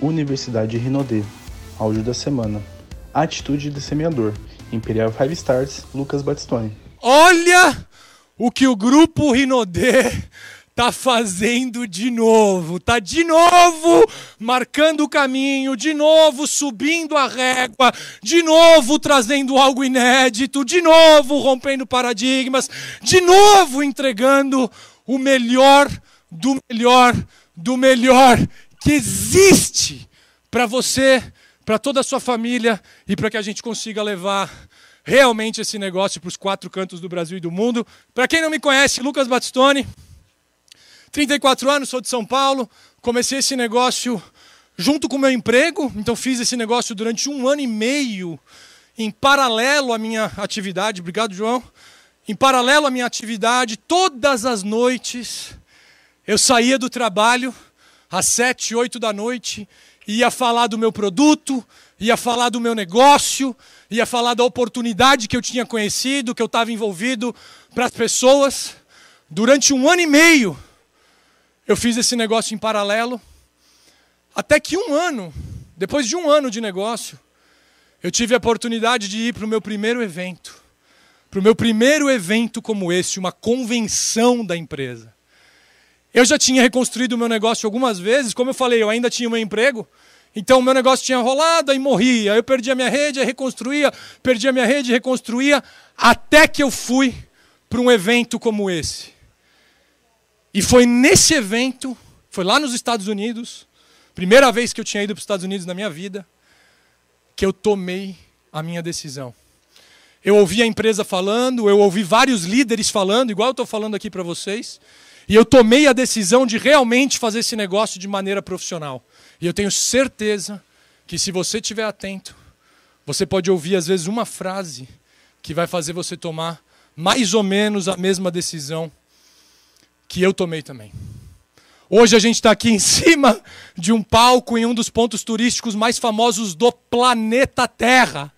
Universidade Rinodê. Áudio da semana. Atitude de semeador. Imperial Five Stars, Lucas Batistoni. Olha o que o grupo Rinodê tá fazendo de novo, tá de novo marcando o caminho, de novo subindo a régua, de novo trazendo algo inédito, de novo rompendo paradigmas, de novo entregando o melhor do melhor do melhor que existe para você, para toda a sua família e para que a gente consiga levar realmente esse negócio para os quatro cantos do Brasil e do mundo. Para quem não me conhece, Lucas Batistoni, 34 anos, sou de São Paulo, comecei esse negócio junto com o meu emprego, então fiz esse negócio durante um ano e meio, em paralelo à minha atividade. Obrigado, João. Em paralelo à minha atividade, todas as noites, eu saía do trabalho às sete, oito da noite, ia falar do meu produto, ia falar do meu negócio, ia falar da oportunidade que eu tinha conhecido, que eu estava envolvido para as pessoas. Durante um ano e meio, eu fiz esse negócio em paralelo, até que um ano, depois de um ano de negócio, eu tive a oportunidade de ir para o meu primeiro evento. Para o meu primeiro evento como esse, uma convenção da empresa. Eu já tinha reconstruído o meu negócio algumas vezes, como eu falei, eu ainda tinha o meu emprego, então o meu negócio tinha rolado, aí morria, eu perdi a minha rede, reconstruía, perdi a minha rede, reconstruía, até que eu fui para um evento como esse. E foi nesse evento, foi lá nos Estados Unidos, primeira vez que eu tinha ido para os Estados Unidos na minha vida, que eu tomei a minha decisão. Eu ouvi a empresa falando, eu ouvi vários líderes falando, igual eu estou falando aqui para vocês, e eu tomei a decisão de realmente fazer esse negócio de maneira profissional. E eu tenho certeza que se você estiver atento, você pode ouvir às vezes uma frase que vai fazer você tomar mais ou menos a mesma decisão que eu tomei também. Hoje a gente está aqui em cima de um palco em um dos pontos turísticos mais famosos do planeta Terra.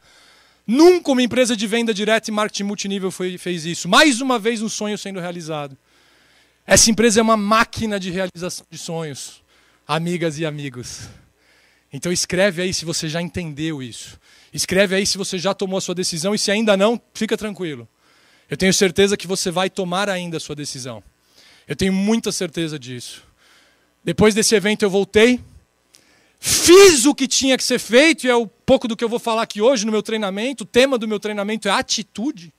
Nunca uma empresa de venda direta e marketing multinível foi, fez isso. Mais uma vez um sonho sendo realizado. Essa empresa é uma máquina de realização de sonhos, amigas e amigos. Então escreve aí se você já entendeu isso. Escreve aí se você já tomou a sua decisão e se ainda não, fica tranquilo. Eu tenho certeza que você vai tomar ainda a sua decisão. Eu tenho muita certeza disso. Depois desse evento eu voltei, fiz o que tinha que ser feito, e é um pouco do que eu vou falar aqui hoje no meu treinamento. O tema do meu treinamento é atitude.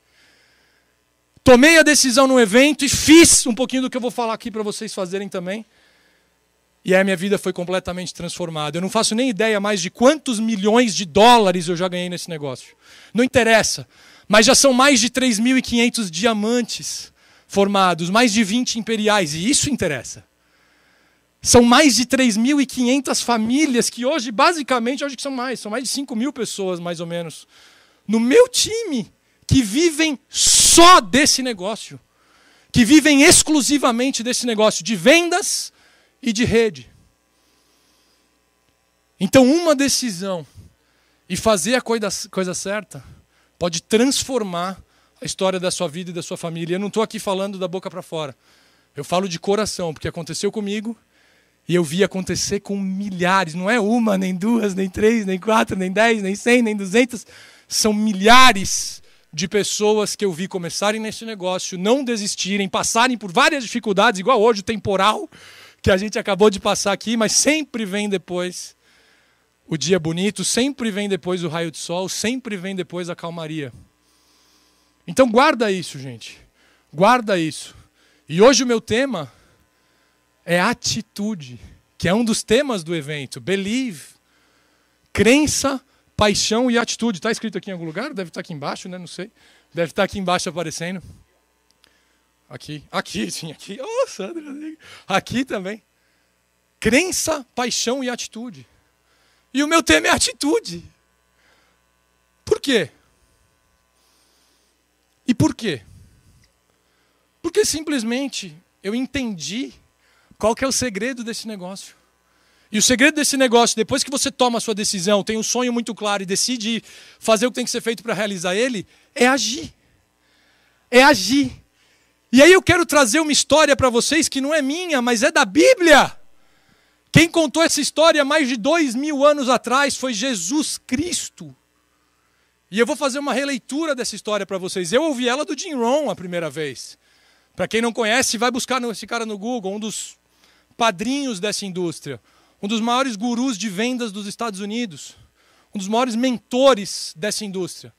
Tomei a decisão no evento e fiz um pouquinho do que eu vou falar aqui para vocês fazerem também. E aí a minha vida foi completamente transformada. Eu não faço nem ideia mais de quantos milhões de dólares eu já ganhei nesse negócio. Não interessa. Mas já são mais de 3.500 diamantes formados, mais de 20 imperiais, e isso interessa. São mais de 3.500 famílias que hoje, basicamente, hoje que são mais, são mais de 5 mil pessoas, mais ou menos, no meu time, que vivem só desse negócio. Que vivem exclusivamente desse negócio de vendas e de rede. Então, uma decisão e fazer a coisa, coisa certa pode transformar a história da sua vida e da sua família. Eu não estou aqui falando da boca para fora. Eu falo de coração, porque aconteceu comigo e eu vi acontecer com milhares. Não é uma, nem duas, nem três, nem quatro, nem dez, nem cem, nem duzentas. São milhares de pessoas que eu vi começarem nesse negócio, não desistirem, passarem por várias dificuldades, igual hoje o temporal que a gente acabou de passar aqui, mas sempre vem depois o dia bonito, sempre vem depois o raio de sol, sempre vem depois a calmaria. Então guarda isso, gente. Guarda isso. E hoje o meu tema é atitude, que é um dos temas do evento. Believe. Crença, paixão e atitude. Está escrito aqui em algum lugar? Deve estar aqui embaixo, né? Não sei. Deve estar aqui embaixo aparecendo. Aqui. Aqui, sim, aqui. Oh, Sandra. Aqui também. Crença, paixão e atitude. E o meu tema é atitude. Por quê? E por quê? Porque simplesmente eu entendi qual que é o segredo desse negócio. E o segredo desse negócio, depois que você toma a sua decisão, tem um sonho muito claro e decide fazer o que tem que ser feito para realizar ele, é agir. É agir. E aí eu quero trazer uma história para vocês que não é minha, mas é da Bíblia. Quem contou essa história mais de dois mil anos atrás foi Jesus Cristo. E eu vou fazer uma releitura dessa história para vocês. Eu ouvi ela do Jim Rohn a primeira vez. Para quem não conhece, vai buscar esse cara no Google, um dos padrinhos dessa indústria, um dos maiores gurus de vendas dos Estados Unidos, um dos maiores mentores dessa indústria.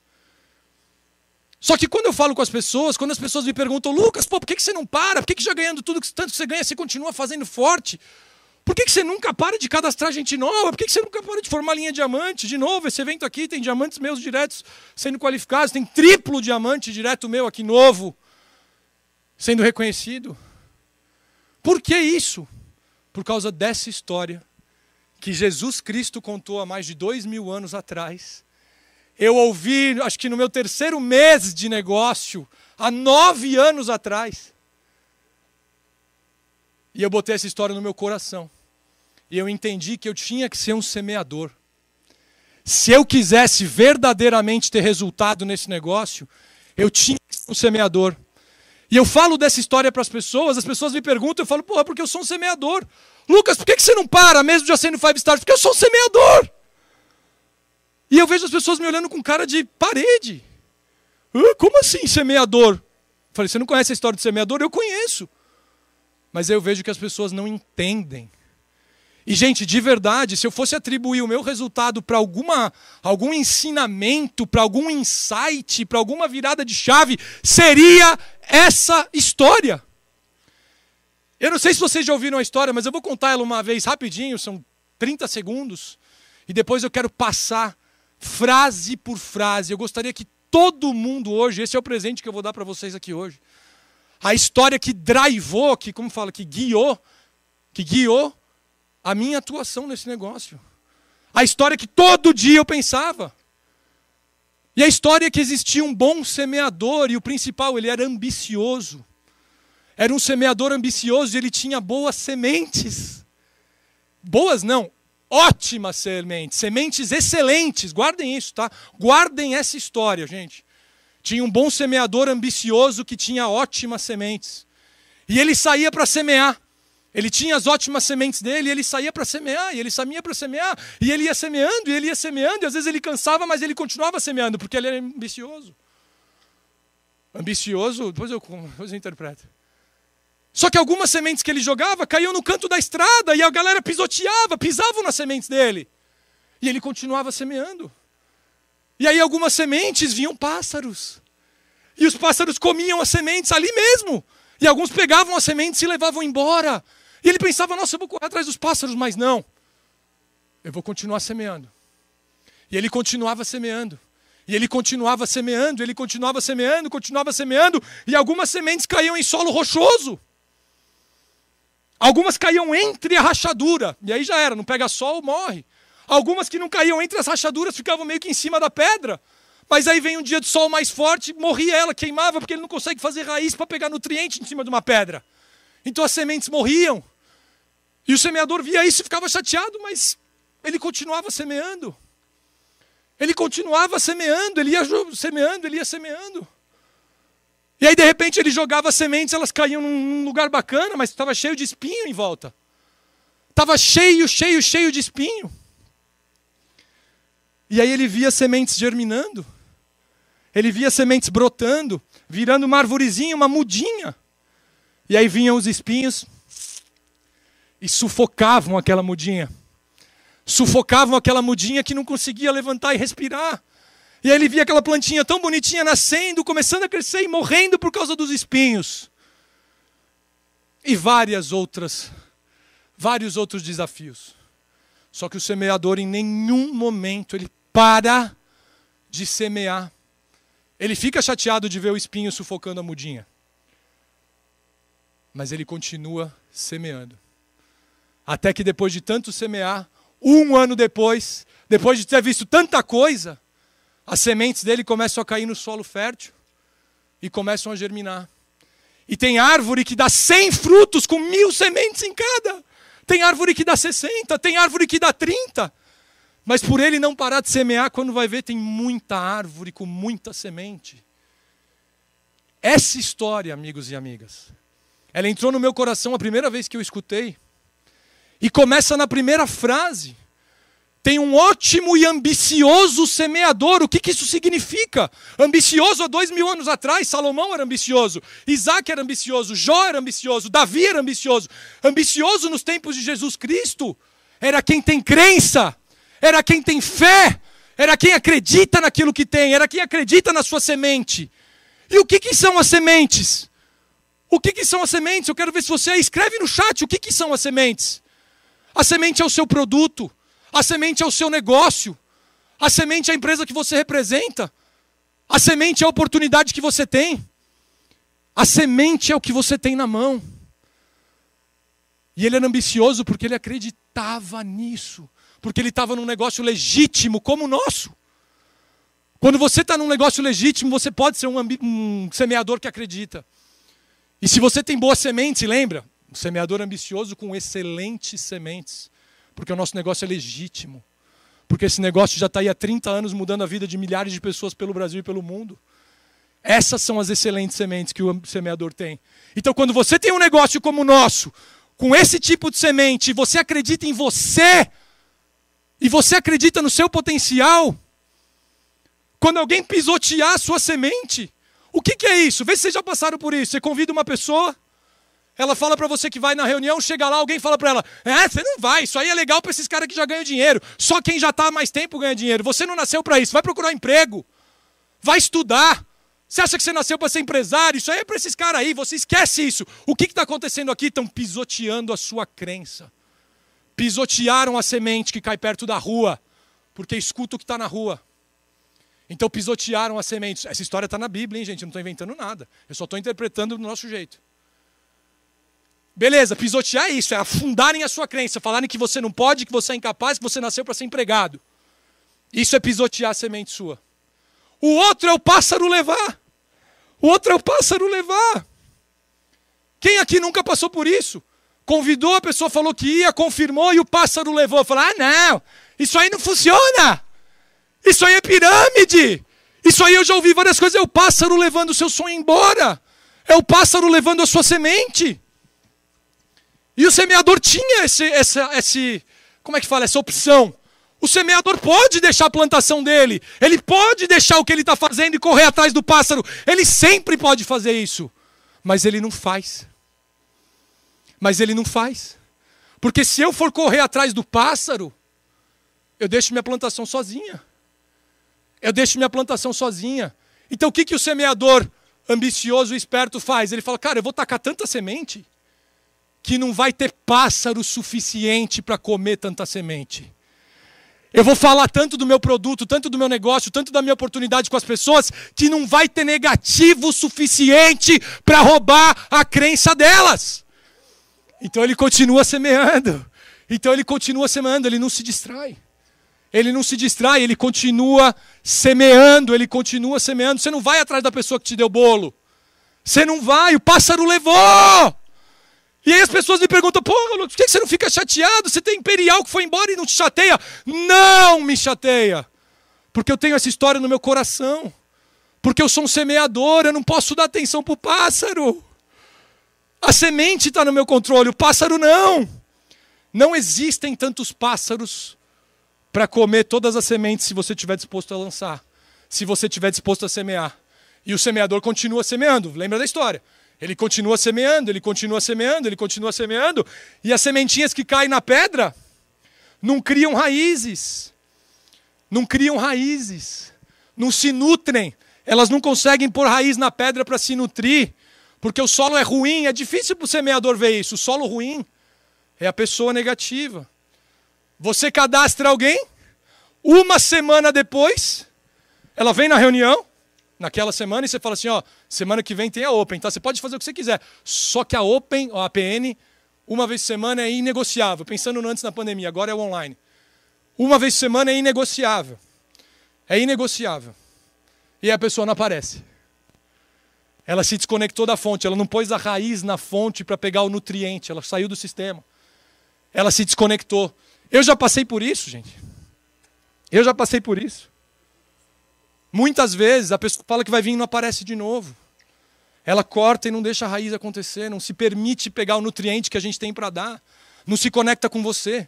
Só que quando eu falo com as pessoas, quando as pessoas me perguntam, Lucas, pô, por que, você não para? Por que, que já ganhando tudo tanto que você ganha, você continua fazendo forte? Por que, que você nunca para de cadastrar gente nova? Por que, que você nunca para de formar linha diamante? De novo, esse evento aqui tem diamantes meus diretos sendo qualificados, tem triplo diamante direto meu aqui novo sendo reconhecido. Por que isso? Por causa dessa história que Jesus Cristo contou há mais de dois mil anos atrás. Eu ouvi, acho que no meu terceiro mês de negócio, há nove anos atrás. E eu botei essa história no meu coração. E eu entendi que eu tinha que ser um semeador. Se eu quisesse verdadeiramente ter resultado nesse negócio, eu tinha que ser um semeador. E eu falo dessa história para as pessoas, as pessoas me perguntam, eu falo, porra, porque eu sou um semeador. Lucas, por que você não para, mesmo já sendo five stars? Porque eu sou um semeador. E eu vejo as pessoas me olhando com cara de parede. Como assim, semeador? falei, você não conhece a história do semeador? Eu conheço. Mas eu vejo que as pessoas não entendem. E, gente, de verdade, se eu fosse atribuir o meu resultado para alguma algum ensinamento, para algum insight, para alguma virada de chave, seria essa história. Eu não sei se vocês já ouviram a história, mas eu vou contar ela uma vez rapidinho, são 30 segundos, e depois eu quero passar frase por frase. Eu gostaria que todo mundo hoje, esse é o presente que eu vou dar para vocês aqui hoje a história que drivou, que como fala, que guiou, que guiou a minha atuação nesse negócio. A história que todo dia eu pensava. E a história que existia um bom semeador e o principal, ele era ambicioso. Era um semeador ambicioso e ele tinha boas sementes. Boas não, ótimas sementes, sementes excelentes. Guardem isso, tá? Guardem essa história, gente. Tinha um bom semeador ambicioso que tinha ótimas sementes. E ele saía para semear. Ele tinha as ótimas sementes dele, e ele saía para semear, e ele saía para semear, e ele ia semeando, e ele ia semeando, e às vezes ele cansava, mas ele continuava semeando, porque ele era ambicioso. Ambicioso, depois eu, depois eu interpreto. Só que algumas sementes que ele jogava caíam no canto da estrada, e a galera pisoteava, pisavam nas sementes dele. E ele continuava semeando. E aí algumas sementes vinham pássaros. E os pássaros comiam as sementes ali mesmo. E alguns pegavam as sementes e levavam embora. E ele pensava, nossa, eu vou correr atrás dos pássaros, mas não. Eu vou continuar semeando. E ele continuava semeando. E ele continuava semeando, ele continuava semeando, continuava semeando, e algumas sementes caíam em solo rochoso. Algumas caíam entre a rachadura, e aí já era, não pega sol, morre. Algumas que não caíam entre as rachaduras ficavam meio que em cima da pedra. Mas aí vem um dia de sol mais forte, morria ela, queimava, porque ele não consegue fazer raiz para pegar nutriente em cima de uma pedra. Então as sementes morriam. E o semeador via isso e ficava chateado, mas ele continuava semeando. Ele continuava semeando, ele ia semeando, ele ia semeando. E aí, de repente, ele jogava sementes, elas caíam num lugar bacana, mas estava cheio de espinho em volta. Estava cheio, cheio, cheio de espinho. E aí ele via sementes germinando. Ele via sementes brotando, virando uma arvorezinha, uma mudinha. E aí vinham os espinhos e sufocavam aquela mudinha. Sufocavam aquela mudinha que não conseguia levantar e respirar. E aí ele via aquela plantinha tão bonitinha nascendo, começando a crescer e morrendo por causa dos espinhos. E várias outras, vários outros desafios. Só que o semeador em nenhum momento ele para de semear. Ele fica chateado de ver o espinho sufocando a mudinha. Mas ele continua semeando. Até que depois de tanto semear, um ano depois, depois de ter visto tanta coisa, as sementes dele começam a cair no solo fértil e começam a germinar. E tem árvore que dá 100 frutos com mil sementes em cada. Tem árvore que dá 60, tem árvore que dá 30. Mas por ele não parar de semear, quando vai ver, tem muita árvore com muita semente. Essa história, amigos e amigas, ela entrou no meu coração a primeira vez que eu escutei. E começa na primeira frase. Tem um ótimo e ambicioso semeador. O que, que isso significa? Ambicioso há dois mil anos atrás, Salomão era ambicioso, Isaac era ambicioso, Jó era ambicioso, Davi era ambicioso. Ambicioso nos tempos de Jesus Cristo era quem tem crença, era quem tem fé, era quem acredita naquilo que tem, era quem acredita na sua semente. E o que, que são as sementes? O que, que são as sementes? Eu quero ver se você escreve no chat o que, que são as sementes. A semente é o seu produto. A semente é o seu negócio. A semente é a empresa que você representa. A semente é a oportunidade que você tem. A semente é o que você tem na mão. E ele era ambicioso porque ele acreditava nisso. Porque ele estava num negócio legítimo como o nosso. Quando você está num negócio legítimo, você pode ser um, um, semeador que acredita. E se você tem boas sementes, lembra? Um semeador ambicioso com excelentes sementes porque o nosso negócio é legítimo. Porque esse negócio já está aí há 30 anos mudando a vida de milhares de pessoas pelo Brasil e pelo mundo. Essas são as excelentes sementes que o semeador tem. Então, quando você tem um negócio como o nosso, com esse tipo de semente, você acredita em você, e você acredita no seu potencial, quando alguém pisotear a sua semente, o que, que é isso? Vê se vocês já passaram por isso. Você convida uma pessoa, ela fala para você que vai na reunião, chega lá, alguém fala para ela: "É, você não vai, isso aí é legal para esses caras que já ganham dinheiro. Só quem já está há mais tempo ganha dinheiro. Você não nasceu para isso. Vai procurar emprego. Vai estudar. Você acha que você nasceu para ser empresário? Isso aí é para esses caras aí. Você esquece isso. O que está acontecendo aqui? Estão pisoteando a sua crença. Pisotearam a semente que cai perto da rua, porque escuta o que está na rua. Então pisotearam a semente. Essa história está na Bíblia, hein, gente? Eu não estou inventando nada. Eu só estou interpretando do nosso jeito. Beleza, pisotear é isso, é afundarem a sua crença, falarem que você não pode, que você é incapaz, que você nasceu para ser empregado. Isso é pisotear a semente sua. O outro é o pássaro levar. O outro é o pássaro levar. Quem aqui nunca passou por isso? Convidou, a pessoa falou que ia, confirmou e o pássaro levou. Falou: ah, não, isso aí não funciona. Isso aí é pirâmide. Isso aí eu já ouvi várias coisas. É o pássaro levando o seu sonho embora. É o pássaro levando a sua semente. E o semeador tinha esse, essa, esse, como é que fala, essa opção. O semeador pode deixar a plantação dele, ele pode deixar o que ele está fazendo e correr atrás do pássaro, ele sempre pode fazer isso, mas ele não faz. Mas ele não faz, porque se eu for correr atrás do pássaro, eu deixo minha plantação sozinha. Eu deixo minha plantação sozinha. Então o que, que o semeador ambicioso e esperto faz? Ele fala, cara, eu vou tacar tanta semente que não vai ter pássaro suficiente para comer tanta semente. Eu vou falar tanto do meu produto, tanto do meu negócio, tanto da minha oportunidade com as pessoas, que não vai ter negativo suficiente para roubar a crença delas. Então ele continua semeando. Então ele continua semeando, ele não se distrai. Ele não se distrai, ele continua semeando, ele continua semeando. Você não vai atrás da pessoa que te deu bolo. Você não vai, o pássaro levou. E aí as pessoas me perguntam, pô, por que você não fica chateado? Você tem imperial que foi embora e não te chateia? Não me chateia. Porque eu tenho essa história no meu coração. Porque eu sou um semeador, eu não posso dar atenção para o pássaro. A semente está no meu controle, o pássaro não. Não existem tantos pássaros para comer todas as sementes se você estiver disposto a lançar. Se você estiver disposto a semear. E o semeador continua semeando. Lembra da história? Ele continua semeando, ele continua semeando, ele continua semeando, e as sementinhas que caem na pedra não criam raízes. Não criam raízes. Não se nutrem. Elas não conseguem pôr raiz na pedra para se nutrir, porque o solo é ruim. É difícil para o semeador ver isso. O solo ruim é a pessoa negativa. Você cadastra alguém, uma semana depois, ela vem na reunião, naquela semana e você fala assim, ó, semana que vem tem a Open, tá? Você pode fazer o que você quiser. Só que a Open, a APN, uma vez por semana é inegociável. Pensando antes da pandemia, agora é o online. Uma vez por semana é inegociável. É inegociável. E a pessoa não aparece. Ela se desconectou da fonte, ela não pôs a raiz na fonte para pegar o nutriente, ela saiu do sistema. Ela se desconectou. Eu já passei por isso, gente. Eu já passei por isso. Muitas vezes a pessoa fala que vai vir e não aparece de novo. Ela corta e não deixa a raiz acontecer, não se permite pegar o nutriente que a gente tem para dar. não se conecta com você.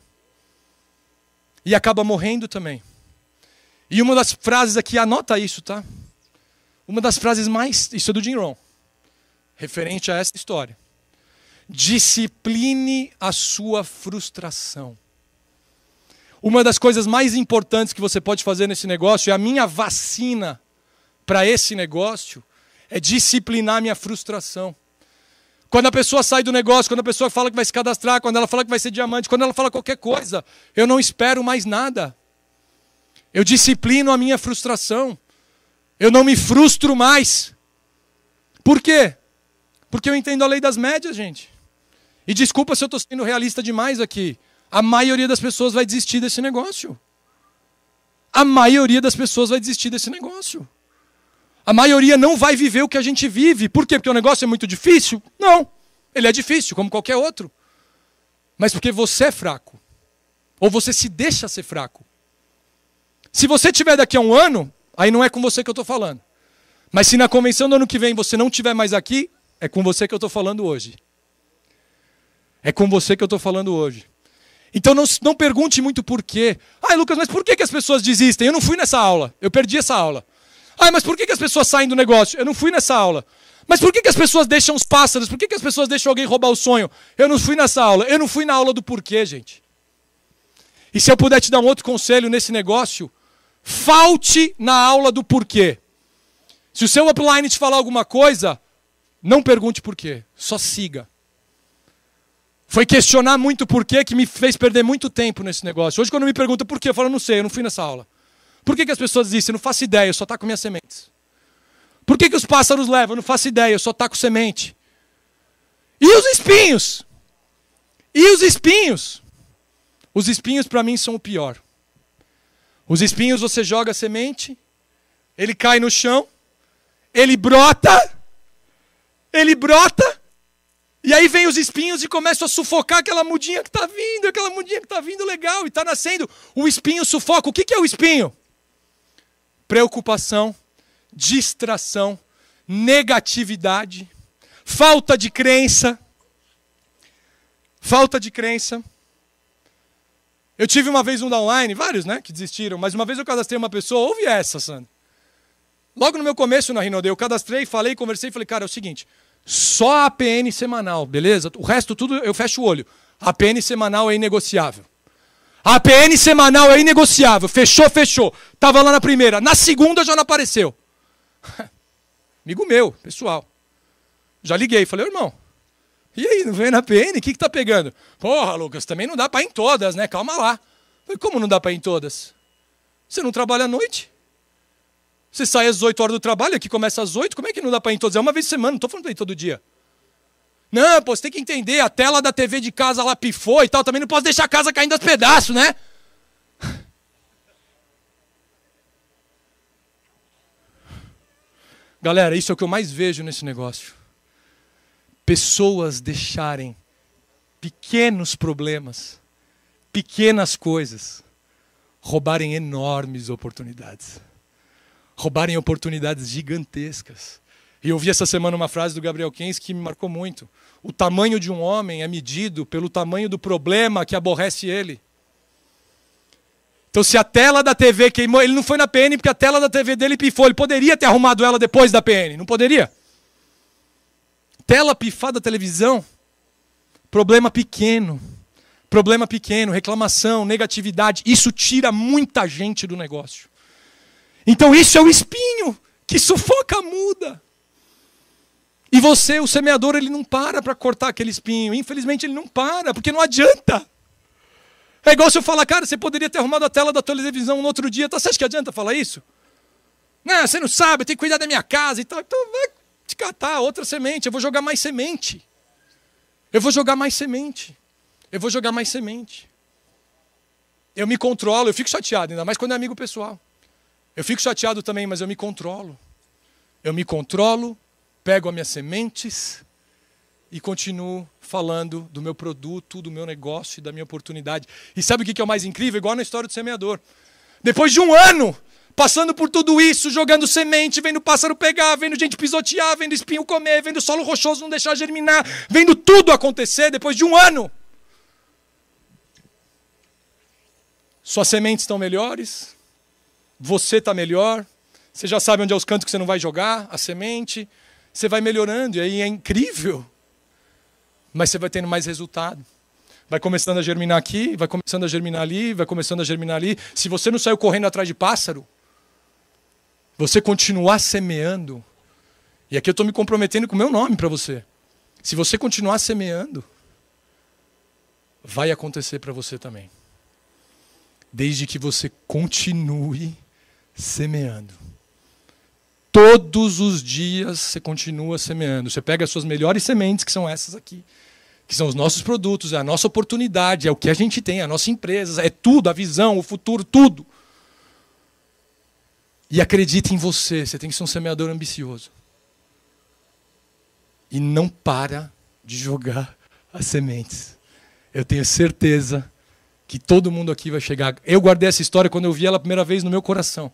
E acaba morrendo também. E uma das frases aqui, anota isso, tá? Uma das frases mais. Isso é do Jim Rohn, referente a essa história. Discipline a sua frustração. Uma das coisas mais importantes que você pode fazer nesse negócio, e a minha vacina para esse negócio, é disciplinar minha frustração. Quando a pessoa sai do negócio, quando a pessoa fala que vai se cadastrar, quando ela fala que vai ser diamante, quando ela fala qualquer coisa, eu não espero mais nada. Eu disciplino a minha frustração. Eu não me frustro mais. Por quê? Porque eu entendo a lei das médias, gente. E desculpa se eu estou sendo realista demais aqui. A maioria das pessoas vai desistir desse negócio. A maioria das pessoas vai desistir desse negócio. A maioria não vai viver o que a gente vive. Por quê? Porque o negócio é muito difícil? Não. Ele é difícil, como qualquer outro. Mas porque você é fraco. Ou você se deixa ser fraco. Se você tiver daqui a um ano, aí não é com você que eu estou falando. Mas se na convenção do ano que vem você não estiver mais aqui, é com você que eu estou falando hoje. É com você que eu estou falando hoje. Então não, não pergunte muito por quê. Ai, Lucas, mas por que, que as pessoas desistem? Eu não fui nessa aula. Eu perdi essa aula. Ai, mas por que, que as pessoas saem do negócio? Eu não fui nessa aula. Mas por que, que as pessoas deixam os pássaros? Por que, que as pessoas deixam alguém roubar o sonho? Eu não fui nessa aula. Eu não fui na aula do porquê, gente. E se eu puder te dar um outro conselho nesse negócio, falte na aula do porquê. Se o seu upline te falar alguma coisa, não pergunte porquê, só siga. Foi questionar muito porquê que me fez perder muito tempo nesse negócio. Hoje, quando me pergunta por quê, eu falo, não sei, eu não fui nessa aula. Por que, que as pessoas dizem, eu não faço ideia, eu só taco minhas sementes. Por que, que os pássaros levam, eu não faço ideia, eu só taco semente. E os espinhos? E os espinhos? Os espinhos para mim são o pior. Os espinhos você joga a semente, ele cai no chão, ele brota, ele brota, e aí vem os espinhos e começam a sufocar aquela mudinha que está vindo, aquela mudinha que está vindo legal e está nascendo. O espinho sufoca. O que, que é o espinho? Preocupação, distração, negatividade, falta de crença. Falta de crença. Eu tive uma vez um da online, vários, né, que desistiram, mas uma vez eu cadastrei uma pessoa, ouve essa, Sandra. Logo no meu começo na Rinode, eu cadastrei, falei, conversei, falei, cara, é o seguinte, só a APN semanal, beleza? O resto tudo eu fecho o olho. A APN semanal é inegociável. A APN semanal é inegociável. Fechou, fechou. Tava lá na primeira. Na segunda já não apareceu. Amigo meu, pessoal. Já liguei, falei, irmão, e aí, não vem na PN? O que, que tá pegando? Porra, Lucas, também não dá para ir em todas, né? Calma lá. Falei, como não dá para ir em todas? Você não trabalha à noite? Você sai às 8 horas do trabalho, aqui começa às 8, como é que não dá para ir em todas? É uma vez por semana, não estou falando para ir todo dia. Não, pô, você tem que entender, a tela da TV de casa lá pifou e tal, também não posso deixar a casa caindo aos pedaços, né? Galera, isso é o que eu mais vejo nesse negócio pessoas deixarem pequenos problemas, pequenas coisas, roubarem enormes oportunidades. Roubarem oportunidades gigantescas. E eu ouvi essa semana uma frase do Gabriel Keynes que me marcou muito. O tamanho de um homem é medido pelo tamanho do problema que aborrece ele. Então, se a tela da TV queimou, ele não foi na PN porque a tela da TV dele pifou. Ele poderia ter arrumado ela depois da PN, não poderia? Tela pifada televisão, problema pequeno. Problema pequeno, reclamação, negatividade, isso tira muita gente do negócio. Então isso é o espinho que sufoca a muda. E você, o semeador, ele não para para cortar aquele espinho. Infelizmente ele não para, porque não adianta. É igual se eu falar, cara, você poderia ter arrumado a tela da televisão no outro dia. Tá, você acha que adianta falar isso? Não, você não sabe, eu tenho que cuidar da minha casa e tal. Então vai te catar outra semente, eu vou jogar mais semente. Eu vou jogar mais semente. Eu vou jogar mais semente. Eu me controlo, eu fico chateado, ainda mais quando é amigo pessoal. Eu fico chateado também, mas eu me controlo. Eu me controlo, pego as minhas sementes e continuo falando do meu produto, do meu negócio e da minha oportunidade. E sabe o que é o mais incrível? Igual na história do semeador. Depois de um ano, passando por tudo isso, jogando semente, vendo pássaro pegar, vendo gente pisotear, vendo espinho comer, vendo solo rochoso não deixar germinar, vendo tudo acontecer depois de um ano. Suas sementes estão melhores, você está melhor, você já sabe onde é os cantos que você não vai jogar, a semente, você vai melhorando, e aí é incrível. Mas você vai tendo mais resultado. Vai começando a germinar aqui, vai começando a germinar ali, vai começando a germinar ali. Se você não saiu correndo atrás de pássaro, você continuar semeando, e aqui eu estou me comprometendo com o meu nome para você. Se você continuar semeando, vai acontecer para você também. Desde que você continue semeando. Todos os dias você continua semeando. Você pega as suas melhores sementes, que são essas aqui, que são os nossos produtos, é a nossa oportunidade, é o que a gente tem, é a nossa empresa, é tudo, a visão, o futuro, tudo. E acredite em você, você tem que ser um semeador ambicioso. E não para de jogar as sementes. Eu tenho certeza que todo mundo aqui vai chegar. Eu guardei essa história quando eu vi ela a primeira vez no meu coração.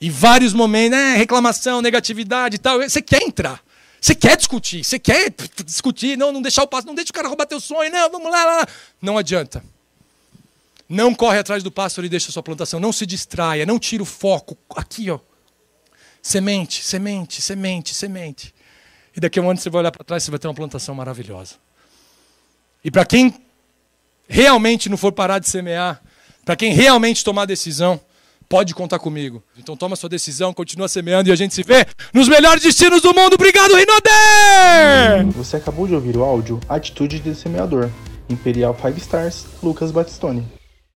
Em vários momentos, né, reclamação, negatividade e tal. Você quer entrar. Você quer discutir. Você quer discutir. Não, não deixar o passo. Não deixa o cara roubar teu sonho. Não, vamos lá, lá. Não adianta. Não corre atrás do pássaro e deixa a sua plantação. Não se distraia. Não tira o foco. Aqui, ó. Semente, semente, semente, semente. E daqui a um ano você vai olhar para trás e você vai ter uma plantação maravilhosa. E para quem realmente não for parar de semear, para quem realmente tomar decisão, pode contar comigo. Então toma sua decisão, continua semeando e a gente se vê nos melhores destinos do mundo. Obrigado, Rinode! Você acabou de ouvir o áudio Atitude de Semeador, Imperial Five Stars, Lucas Batistone.